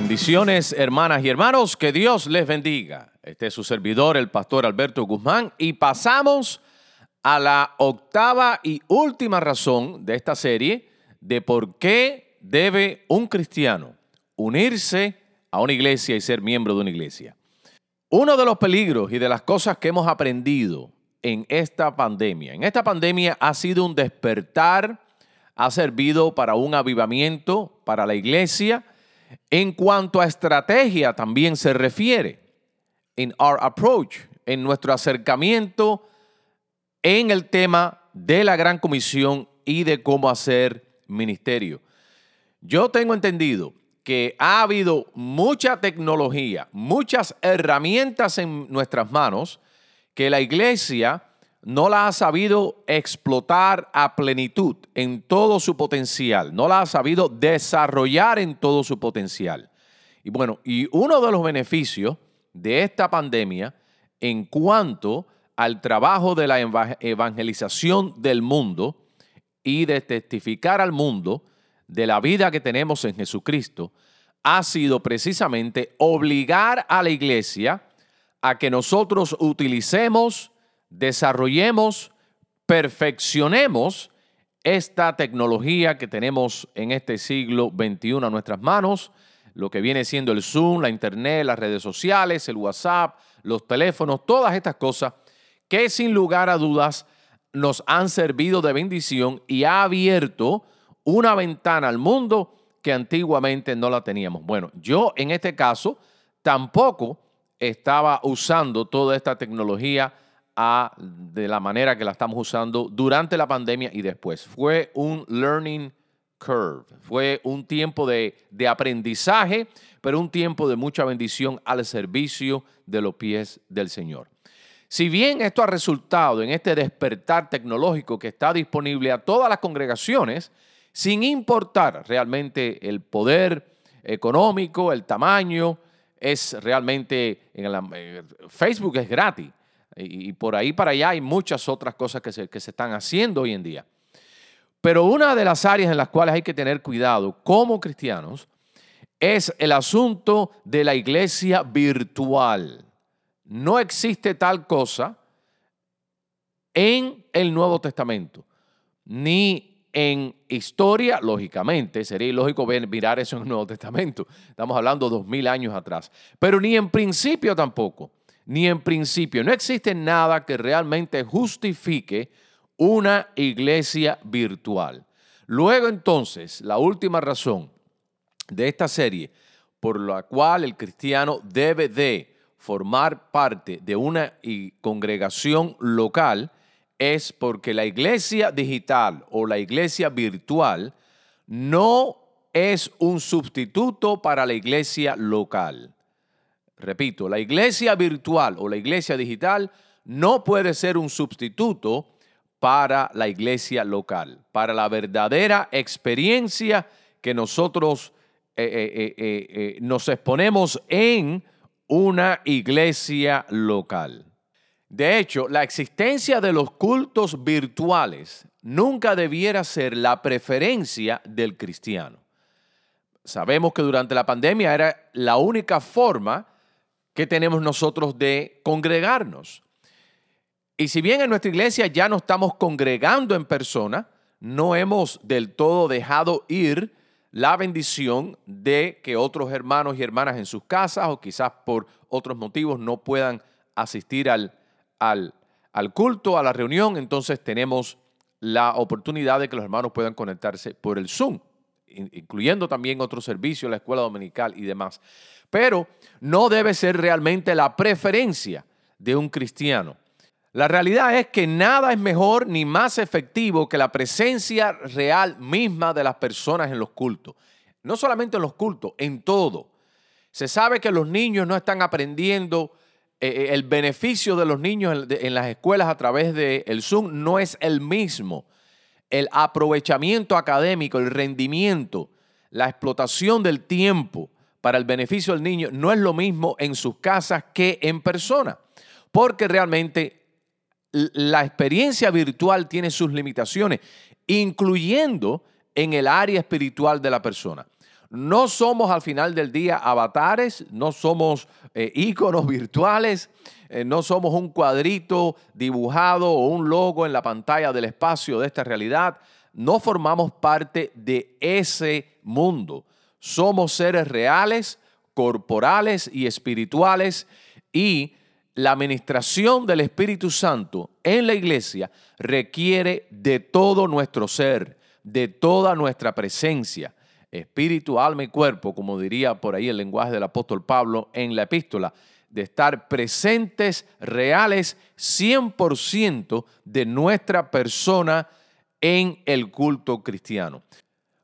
Bendiciones, hermanas y hermanos, que Dios les bendiga. Este es su servidor, el pastor Alberto Guzmán, y pasamos a la octava y última razón de esta serie de por qué debe un cristiano unirse a una iglesia y ser miembro de una iglesia. Uno de los peligros y de las cosas que hemos aprendido en esta pandemia, en esta pandemia ha sido un despertar, ha servido para un avivamiento para la iglesia, en cuanto a estrategia también se refiere, en our approach, en nuestro acercamiento en el tema de la gran comisión y de cómo hacer ministerio. Yo tengo entendido que ha habido mucha tecnología, muchas herramientas en nuestras manos que la iglesia no la ha sabido explotar a plenitud en todo su potencial, no la ha sabido desarrollar en todo su potencial. Y bueno, y uno de los beneficios de esta pandemia en cuanto al trabajo de la evangelización del mundo y de testificar al mundo de la vida que tenemos en Jesucristo, ha sido precisamente obligar a la iglesia a que nosotros utilicemos desarrollemos, perfeccionemos esta tecnología que tenemos en este siglo XXI a nuestras manos, lo que viene siendo el Zoom, la Internet, las redes sociales, el WhatsApp, los teléfonos, todas estas cosas que sin lugar a dudas nos han servido de bendición y ha abierto una ventana al mundo que antiguamente no la teníamos. Bueno, yo en este caso tampoco estaba usando toda esta tecnología de la manera que la estamos usando durante la pandemia y después. Fue un learning curve, fue un tiempo de, de aprendizaje, pero un tiempo de mucha bendición al servicio de los pies del Señor. Si bien esto ha resultado en este despertar tecnológico que está disponible a todas las congregaciones, sin importar realmente el poder económico, el tamaño, es realmente, en eh, Facebook es gratis. Y, por ahí para allá hay muchas otras cosas que se, que se están haciendo hoy en día. Pero una de las áreas en las cuales hay que tener cuidado como cristianos es el asunto de la iglesia virtual. No existe tal cosa en el Nuevo Testamento, ni en historia, lógicamente, sería ilógico mirar eso en el Nuevo Testamento. Estamos hablando dos mil años atrás, pero ni en principio tampoco ni en principio. No existe nada que realmente justifique una iglesia virtual. Luego entonces, la última razón de esta serie por la cual el cristiano debe de formar parte de una congregación local es porque la iglesia digital o la iglesia virtual no es un sustituto para la iglesia local. Repito, la iglesia virtual o la iglesia digital no puede ser un sustituto para la iglesia local, para la verdadera experiencia que nosotros eh, eh, eh, nos exponemos en una iglesia local. De hecho, la existencia de los cultos virtuales nunca debiera ser la preferencia del cristiano. Sabemos que durante la pandemia era la única forma que tenemos nosotros de congregarnos. Y si bien en nuestra iglesia ya no estamos congregando en persona, no hemos del todo dejado ir la bendición de que otros hermanos y hermanas en sus casas o quizás por otros motivos no puedan asistir al, al, al culto, a la reunión, entonces tenemos la oportunidad de que los hermanos puedan conectarse por el Zoom, incluyendo también otros servicios, la escuela dominical y demás. Pero no debe ser realmente la preferencia de un cristiano. La realidad es que nada es mejor ni más efectivo que la presencia real misma de las personas en los cultos. No solamente en los cultos, en todo. Se sabe que los niños no están aprendiendo, eh, eh, el beneficio de los niños en, las escuelas a través del el Zoom no es el mismo. El aprovechamiento académico, el rendimiento, la explotación del tiempo para el beneficio del niño no es lo mismo en sus casas que en persona, porque realmente la experiencia virtual tiene sus limitaciones, incluyendo en el área espiritual de la persona. No somos al final del día avatares, no somos eh, íconos virtuales, eh, no somos un cuadrito dibujado o un logo en la pantalla del espacio de esta realidad. No formamos parte de ese mundo. Somos seres reales, corporales y espirituales y la administración del Espíritu Santo en la iglesia requiere de todo nuestro ser, de toda nuestra presencia, espíritu, alma y cuerpo, como diría por ahí el lenguaje del apóstol Pablo en la epístola, de estar presentes, reales, 100% de nuestra persona en el culto cristiano.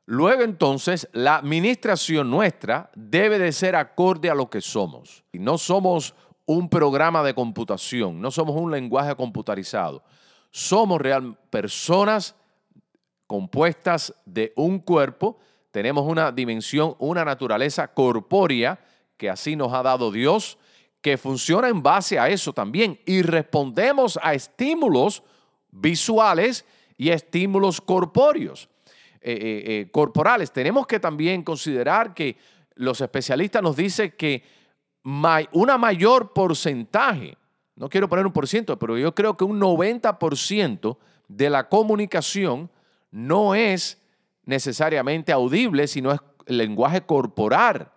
Luego entonces, la administración nuestra debe de ser acorde a lo que somos. Y no somos un programa de computación, no somos un lenguaje computarizado. Somos real personas compuestas de un cuerpo, tenemos una dimensión, una naturaleza corpórea que así nos ha dado Dios, que funciona en base a eso también y respondemos a estímulos visuales y estímulos corpóreos, eh, eh, eh, corporales. Tenemos que también considerar que los especialistas nos dicen que una mayor porcentaje, no quiero poner un por ciento, pero yo creo que un 90% de la comunicación no es necesariamente audible, sino es lenguaje corporal.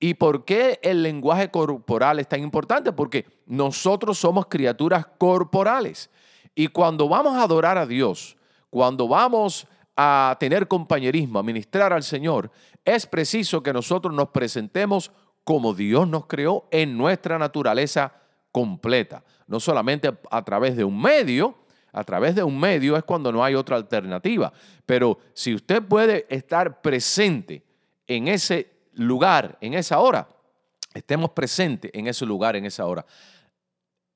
¿Y por qué el lenguaje corporal es tan importante? Porque nosotros somos criaturas corporales. Y cuando vamos a adorar a Dios, cuando vamos a tener compañerismo, a ministrar al Señor, es preciso que nosotros nos presentemos como Dios nos creó en nuestra naturaleza completa. No solamente a través de un medio, a través de un medio es cuando no hay otra alternativa. Pero si usted puede estar presente en ese lugar, en esa hora, estemos presentes en ese lugar, en esa hora.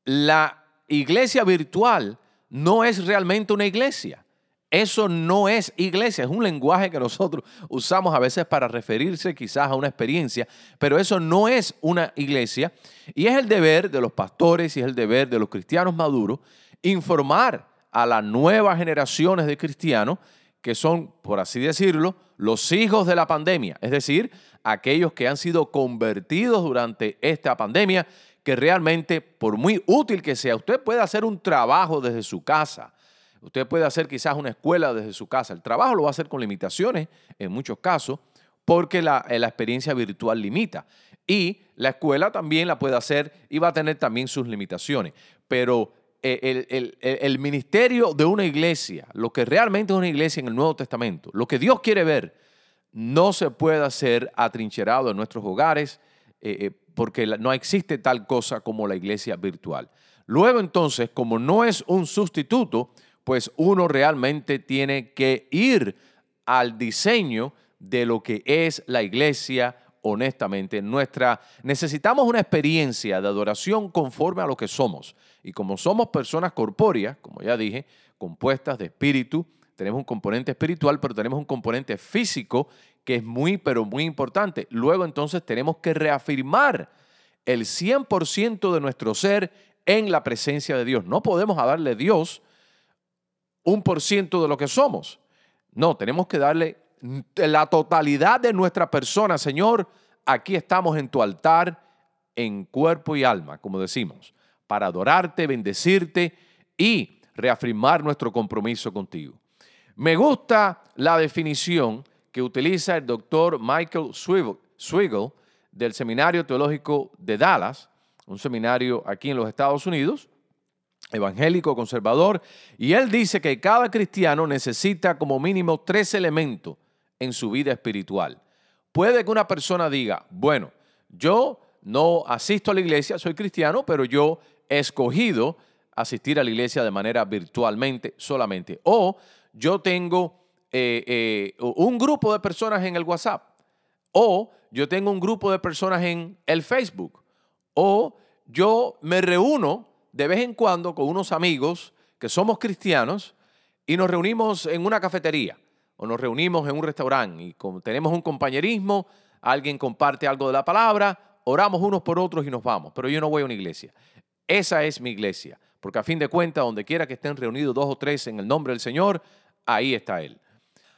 La iglesia virtual no es realmente una iglesia. Eso no es iglesia, es un lenguaje que nosotros usamos a veces para referirse quizás a una experiencia, pero eso no es una iglesia. Y es el deber de los pastores y es el deber de los cristianos maduros informar a las nuevas generaciones de cristianos que son, por así decirlo, los hijos de la pandemia, es decir, aquellos que han sido convertidos durante esta pandemia, que realmente, por muy útil que sea, usted puede hacer un trabajo desde su casa Usted puede hacer quizás una escuela desde su casa. El trabajo lo va a hacer con limitaciones en muchos casos porque la, eh, experiencia virtual limita. Y la escuela también la puede hacer y va a tener también sus limitaciones. Pero eh, el, ministerio de una iglesia, lo que realmente es una iglesia en el Nuevo Testamento, lo que Dios quiere ver, no se puede hacer atrincherado en nuestros hogares eh, porque no existe tal cosa como la iglesia virtual. Luego entonces, como no es un sustituto, pues uno realmente tiene que ir al diseño de lo que es la iglesia honestamente. Nuestra necesitamos una experiencia de adoración conforme a lo que somos. Y como somos personas corpóreas, como ya dije, compuestas de espíritu, tenemos un componente espiritual, pero tenemos un componente físico que es muy, pero muy importante. Luego entonces tenemos que reafirmar el 100% de nuestro ser en la presencia de Dios. No podemos darle a Dios un por ciento de lo que somos. No, tenemos que darle la totalidad de nuestra persona. Señor, aquí estamos en tu altar, en cuerpo y alma, como decimos, para adorarte, bendecirte y reafirmar nuestro compromiso contigo. Me gusta la definición que utiliza el doctor Michael Swiggle del Seminario Teológico de Dallas, un seminario aquí en los Estados Unidos, evangélico conservador, y él dice que cada cristiano necesita como mínimo tres elementos en su vida espiritual. Puede que una persona diga, bueno, yo no asisto a la iglesia, soy cristiano, pero yo he escogido asistir a la iglesia de manera virtualmente solamente. O yo tengo eh, eh, un grupo de personas en el WhatsApp. O yo tengo un grupo de personas en el Facebook. O yo me reúno de vez en cuando con unos amigos que somos cristianos y nos reunimos en una cafetería o nos reunimos en un restaurante y tenemos un compañerismo, alguien comparte algo de la palabra, oramos unos por otros y nos vamos. Pero yo no voy a una iglesia. Esa es mi iglesia, porque a fin de cuentas, donde quiera que estén reunidos dos o tres en el nombre del Señor, ahí está Él.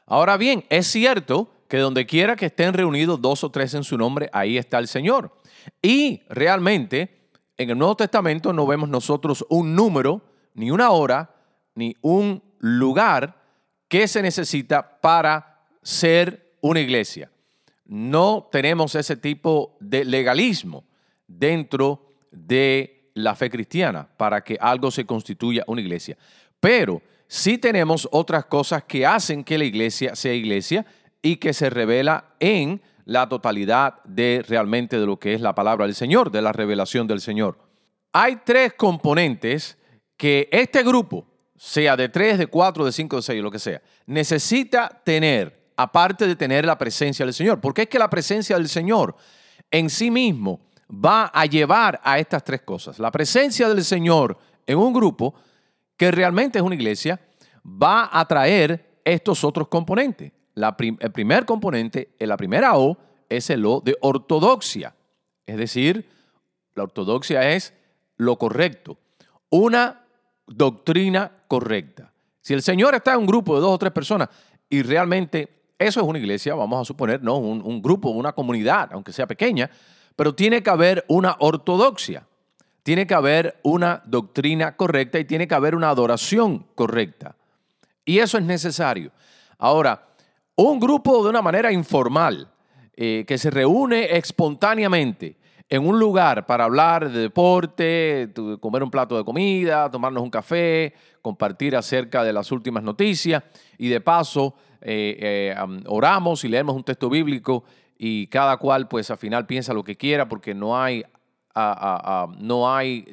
Ahora bien, es cierto que donde quiera que estén reunidos dos o tres en su nombre, ahí está el Señor. Y realmente en el Nuevo Testamento no vemos nosotros un número, ni una hora, ni un lugar que se necesita para ser una iglesia. No tenemos ese tipo de legalismo dentro de la fe cristiana para que algo se constituya una iglesia. Pero sí tenemos otras cosas que hacen que la iglesia sea iglesia y que se revela en la totalidad de realmente de lo que es la palabra del Señor, de la revelación del Señor. Hay tres componentes que este grupo, sea de tres, de cuatro, de cinco, de seis, lo que sea, necesita tener, aparte de tener la presencia del Señor. Porque es que la presencia del Señor en sí mismo va a llevar a estas tres cosas. La presencia del Señor en un grupo que realmente es una iglesia va a traer estos otros componentes el primer componente, la primera O, es el O de ortodoxia. Es decir, la ortodoxia es lo correcto, una doctrina correcta. Si el Señor está en un grupo de dos o tres personas y realmente eso es una iglesia, vamos a suponer, no, un, un grupo, una comunidad, aunque sea pequeña, pero tiene que haber una ortodoxia, tiene que haber una doctrina correcta y tiene que haber una adoración correcta. Y eso es necesario. Ahora, un grupo de una manera informal eh, que se reúne espontáneamente en un lugar para hablar de deporte, comer un plato de comida, tomarnos un café, compartir acerca de las últimas noticias y de paso eh, eh, oramos y leemos un texto bíblico y cada cual pues al final piensa lo que quiera porque no hay, no hay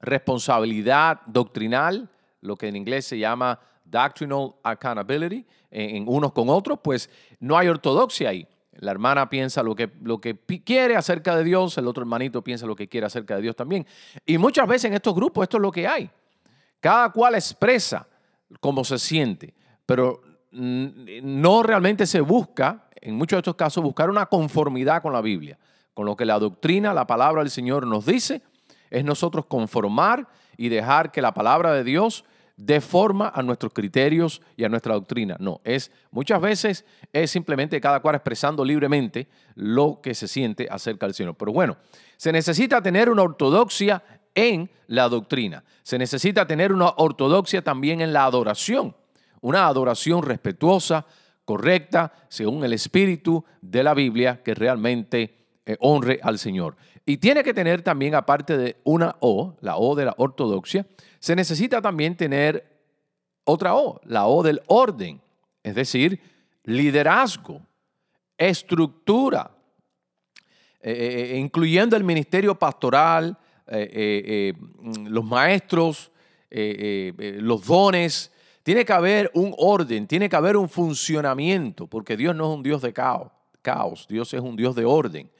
responsabilidad doctrinal, lo que en inglés se llama doctrinal accountability en, unos con otros, pues no hay ortodoxia ahí. La hermana piensa lo que, lo que quiere acerca de Dios, el otro hermanito piensa lo que quiere acerca de Dios también. Y muchas veces en estos grupos esto es lo que hay. Cada cual expresa cómo se siente, pero no realmente se busca, en muchos de estos casos, buscar una conformidad con la Biblia, con lo que la doctrina, la palabra del Señor nos dice, es nosotros conformar y dejar que la palabra de Dios de forma a nuestros criterios y a nuestra doctrina. No, es muchas veces es simplemente cada cual expresando libremente lo que se siente acerca del Señor. Pero bueno, se necesita tener una ortodoxia en la doctrina. Se necesita tener una ortodoxia también en la adoración. Una adoración respetuosa, correcta, según el espíritu de la Biblia, que realmente eh, honre al Señor. Y tiene que tener también, aparte de una O, la O de la ortodoxia, se necesita también tener otra O, la O del orden, es decir, liderazgo, estructura, eh, eh, eh, incluyendo el ministerio pastoral, los maestros, los dones. Tiene que haber un orden, tiene que haber un funcionamiento, porque Dios no es un Dios de caos, caos Dios es un Dios de orden.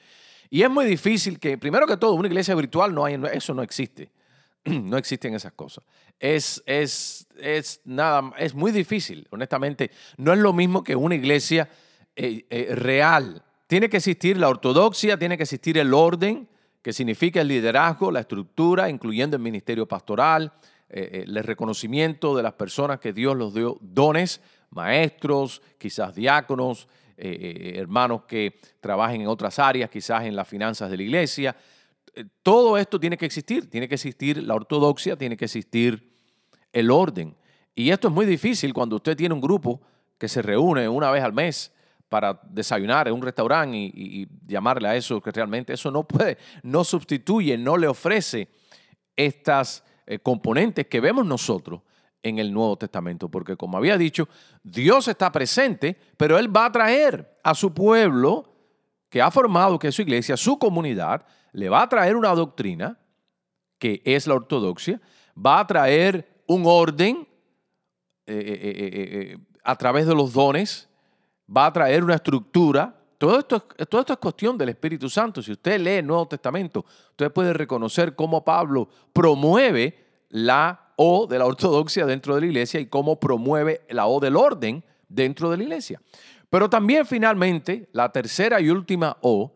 Y es muy difícil que, primero que todo, una iglesia virtual no hay, eso no existe. no existen esas cosas. Es, es, es, nada, es muy difícil, honestamente. No es lo mismo que una iglesia eh, eh, real. Tiene que existir la ortodoxia, tiene que existir el orden, que significa el liderazgo, la estructura, incluyendo el ministerio pastoral, eh, el reconocimiento de las personas que Dios los dio dones, maestros, quizás diáconos, hermanos que trabajen en otras áreas, quizás en las finanzas de la iglesia. Eh, todo esto tiene que existir, tiene que existir la ortodoxia, tiene que existir el orden. Y esto es muy difícil cuando usted tiene un grupo que se reúne una vez al mes para desayunar en un restaurante y, llamarle a eso que realmente eso no puede, no sustituye, no le ofrece estas eh, componentes que vemos nosotros en el Nuevo Testamento, porque como había dicho, Dios está presente, pero Él va a traer a su pueblo que ha formado, que es su iglesia, su comunidad, le va a traer una doctrina, que es la ortodoxia, va a traer un orden eh, eh, a través de los dones, va a traer una estructura. Todo esto, todo esto es cuestión del Espíritu Santo. Si usted lee el Nuevo Testamento, usted puede reconocer cómo Pablo promueve la O de la ortodoxia dentro de la iglesia y cómo promueve la O del orden dentro de la iglesia. Pero también finalmente, la tercera y última O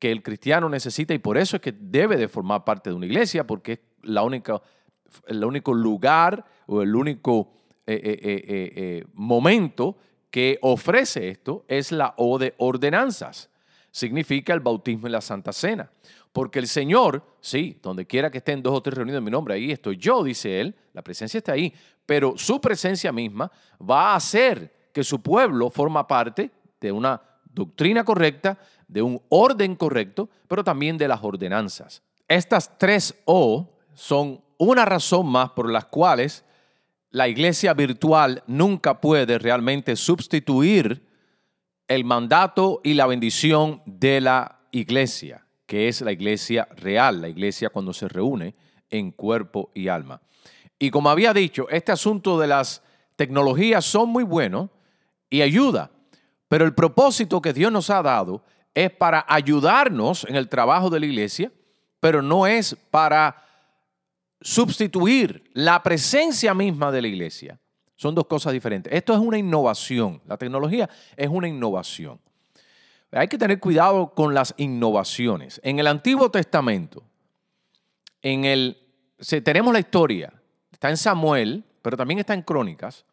que el cristiano necesita y por eso es que debe de formar parte de una iglesia, porque es la única, el único lugar o el único eh, eh, eh, momento que ofrece esto es la O de ordenanzas. Significa el bautismo y la Santa Cena. Porque el Señor, sí, donde quiera que estén dos o tres reunidos en mi nombre, ahí estoy yo, dice Él, la presencia está ahí, pero su presencia misma va a hacer que su pueblo forma parte de una doctrina correcta, de un orden correcto, pero también de las ordenanzas. Estas tres O son una razón más por las cuales la iglesia virtual nunca puede realmente sustituir el mandato y la bendición de la iglesia, que es la iglesia real, la iglesia cuando se reúne en cuerpo y alma. Y como había dicho, este asunto de las tecnologías son muy buenos y ayuda, pero el propósito que Dios nos ha dado es para ayudarnos en el trabajo de la iglesia, pero no es para sustituir la presencia misma de la iglesia. Son dos cosas diferentes. Esto es una innovación. La tecnología es una innovación. Hay que tener cuidado con las innovaciones. En el Antiguo Testamento, en el, tenemos la historia, está en Samuel, pero también está en Crónicas.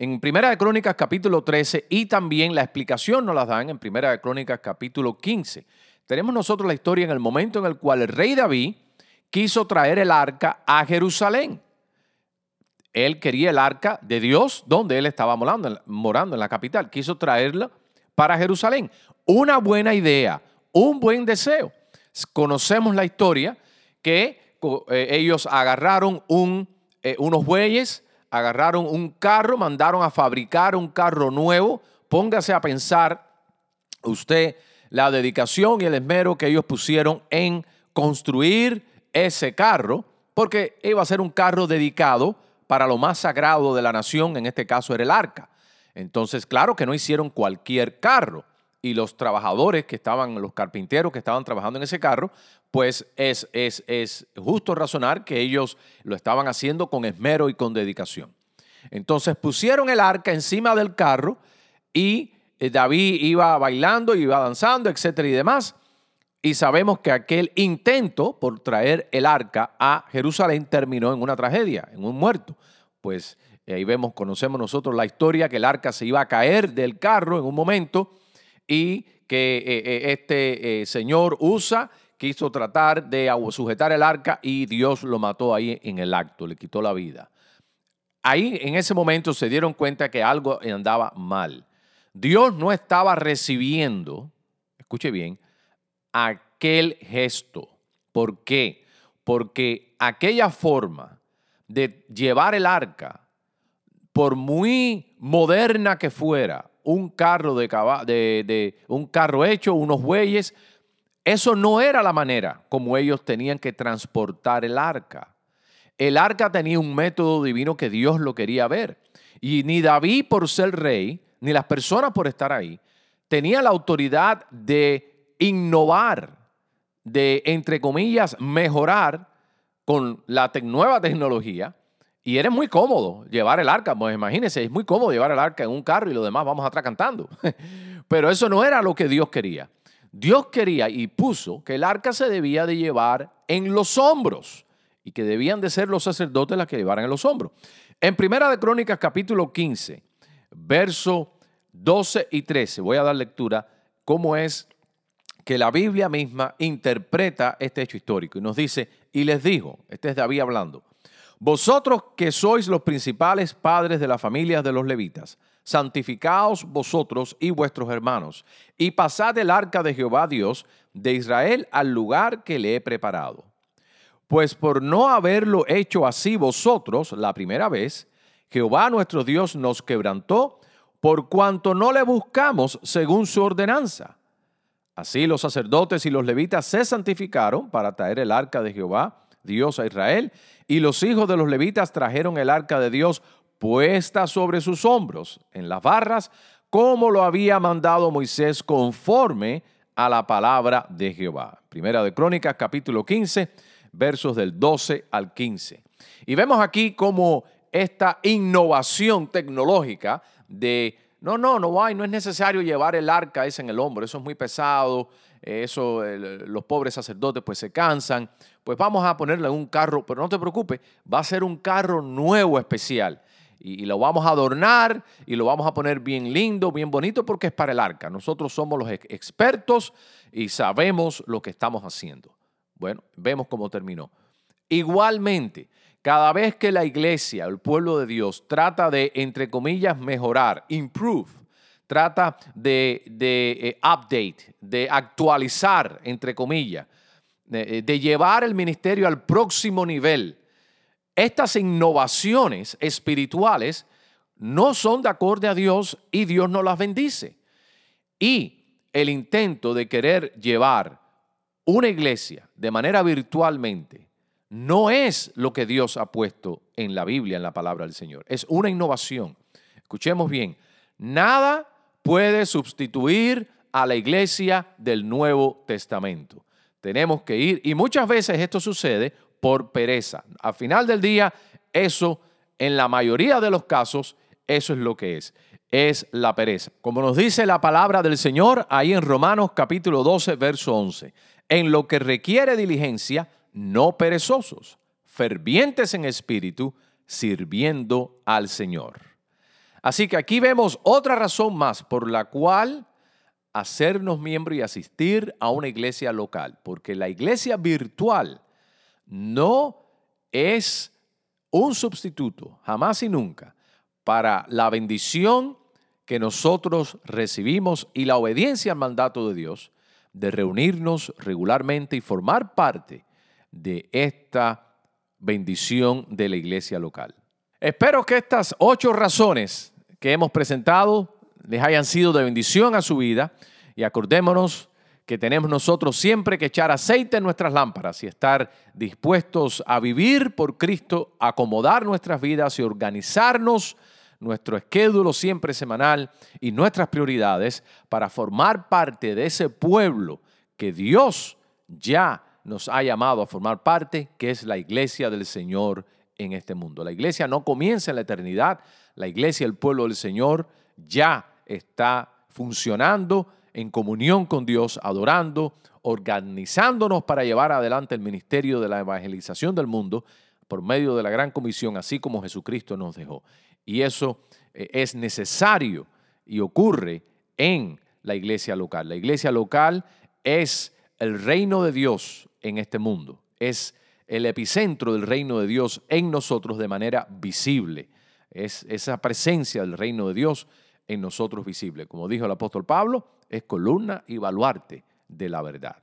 En Primera de Crónicas capítulo 13 y también la explicación nos la dan en Primera de Crónicas capítulo 15. Tenemos nosotros la historia en el momento en el cual el rey David quiso traer el arca a Jerusalén. Él quería el arca de Dios donde él estaba morando, morando en la capital. Quiso traerla para Jerusalén. Una buena idea, un buen deseo. Conocemos la historia que eh, ellos agarraron un, eh, unos bueyes, agarraron un carro, mandaron a fabricar un carro nuevo. Póngase a pensar usted la dedicación y el esmero que ellos pusieron en construir ese carro, porque iba a ser un carro dedicado para lo más sagrado de la nación, en este caso era el arca. Entonces, claro que no hicieron cualquier carro. Y los trabajadores que estaban, los carpinteros que estaban trabajando en ese carro, pues es, es, es justo razonar que ellos lo estaban haciendo con esmero y con dedicación. Entonces pusieron el arca encima del carro y eh, David iba bailando, iba danzando, etcétera y demás. Y sabemos que aquel intento por traer el arca a Jerusalén terminó en una tragedia, en un muerto. Pues eh, ahí vemos, conocemos nosotros la historia que el arca se iba a caer del carro en un momento y que eh, eh, este señor Usa quiso tratar de sujetar el arca y Dios lo mató ahí en el acto, le quitó la vida. Ahí en ese momento se dieron cuenta que algo andaba mal. Dios no estaba recibiendo, escuche bien, aquel gesto. ¿Por qué? Porque aquella forma de llevar el arca, por muy moderna que fuera, un carro de, un carro hecho, unos bueyes, eso no era la manera como ellos tenían que transportar el arca. El arca tenía un método divino que Dios lo quería ver. Y ni David por ser rey, ni las personas por estar ahí, tenía la autoridad de innovar de, entre comillas, mejorar con la nueva tecnología. Y era muy cómodo llevar el arca. Pues imagínense, es muy cómodo llevar el arca en un carro y lo demás vamos atrás cantando. Pero eso no era lo que Dios quería. Dios quería y puso que el arca se debía de llevar en los hombros y que debían de ser los sacerdotes las que llevaran en los hombros. En Primera de Crónicas capítulo 15, verso 12 y 13, voy a dar lectura cómo es que la Biblia misma interpreta este hecho histórico y nos dice, y les dijo, este es David hablando, Vosotros que sois los principales padres de las familias de los levitas, santificaos vosotros y vuestros hermanos, y pasad el arca de Jehová Dios de Israel al lugar que le he preparado. Pues por no haberlo hecho así vosotros la primera vez, Jehová nuestro Dios nos quebrantó por cuanto no le buscamos según su ordenanza. Así los sacerdotes y los levitas se santificaron para traer el arca de Jehová, Dios a Israel, y los hijos de los levitas trajeron el arca de Dios puesta sobre sus hombros en las barras, como lo había mandado Moisés conforme a la palabra de Jehová. Primera de Crónicas, capítulo 15, versos del 12 al 15. Y vemos aquí cómo esta innovación tecnológica de, no, no, no hay, no es necesario llevar el arca ese en el hombro, eso es muy pesado, eso los pobres sacerdotes pues se cansan, pues vamos a ponerle un carro, pero no te preocupes, va a ser un carro nuevo especial. Y, lo vamos a adornar y lo vamos a poner bien lindo, bien bonito, porque es para el arca. Nosotros somos los expertos y sabemos lo que estamos haciendo. Bueno, vemos cómo terminó. Igualmente, cada vez que la iglesia, el pueblo de Dios, trata de, entre comillas, mejorar, improve, trata de, eh, update, de actualizar, entre comillas, de, de llevar el ministerio al próximo nivel, estas innovaciones espirituales no son de acorde a Dios y Dios no las bendice. Y el intento de querer llevar una iglesia de manera virtualmente no es lo que Dios ha puesto en la Biblia, en la palabra del Señor. Es una innovación. Escuchemos bien, nada puede sustituir a la iglesia del Nuevo Testamento. Tenemos que ir, y muchas veces esto sucede por pereza. Al final del día, eso, en la mayoría de los casos, eso es lo que es. Es la pereza. Como nos dice la palabra del Señor ahí en Romanos capítulo 12, verso 11. En lo que requiere diligencia, no perezosos, fervientes en espíritu, sirviendo al Señor. Así que aquí vemos otra razón más por la cual hacernos miembro y asistir a una iglesia local, porque la iglesia virtual no es un sustituto, jamás y nunca, para la bendición que nosotros recibimos y la obediencia al mandato de Dios de reunirnos regularmente y formar parte de esta bendición de la iglesia local. Espero que estas ocho razones que hemos presentado les hayan sido de bendición a su vida y acordémonos que tenemos nosotros siempre que echar aceite en nuestras lámparas y estar dispuestos a vivir por Cristo, acomodar nuestras vidas y organizarnos nuestro esquédulo siempre semanal y nuestras prioridades para formar parte de ese pueblo que Dios ya nos ha llamado a formar parte, que es la iglesia del Señor en este mundo. La iglesia no comienza en la eternidad, la iglesia, el pueblo del Señor, ya está funcionando en comunión con Dios, adorando, organizándonos para llevar adelante el ministerio de la evangelización del mundo por medio de la gran comisión, así como Jesucristo nos dejó. Y eso eh, es necesario y ocurre en la iglesia local. La iglesia local es el reino de Dios en este mundo. Es el epicentro del reino de Dios en nosotros de manera visible. Es esa presencia del reino de Dios en nosotros visible. Como dijo el apóstol Pablo, es columna y baluarte de la verdad.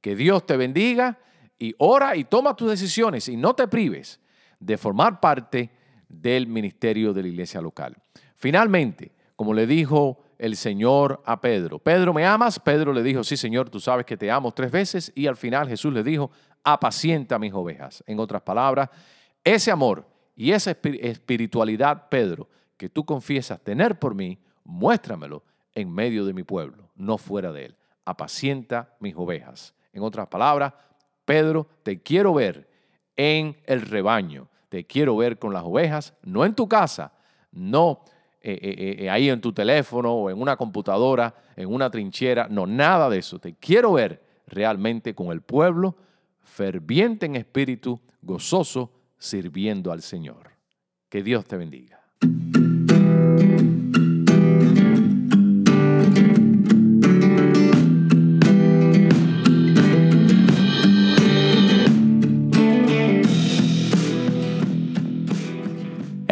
Que Dios te bendiga y ora y toma tus decisiones y no te prives de formar parte del ministerio de la iglesia local. Finalmente, como le dijo el Señor a Pedro. Pedro, ¿me amas? Pedro le dijo, sí, Señor, tú sabes que te amo tres veces. Y al final Jesús le dijo, apacienta mis ovejas. En otras palabras, ese amor y esa espiritualidad, Pedro, que tú confiesas tener por mí, muéstramelo en medio de mi pueblo, no fuera de él. Apacienta mis ovejas. En otras palabras, Pedro, te quiero ver en el rebaño, te quiero ver con las ovejas, no en tu casa, no eh, eh, eh, ahí en tu teléfono o en una computadora, en una trinchera. No, nada de eso. Te quiero ver realmente con el pueblo, ferviente en espíritu, gozoso, sirviendo al Señor. Que Dios te bendiga.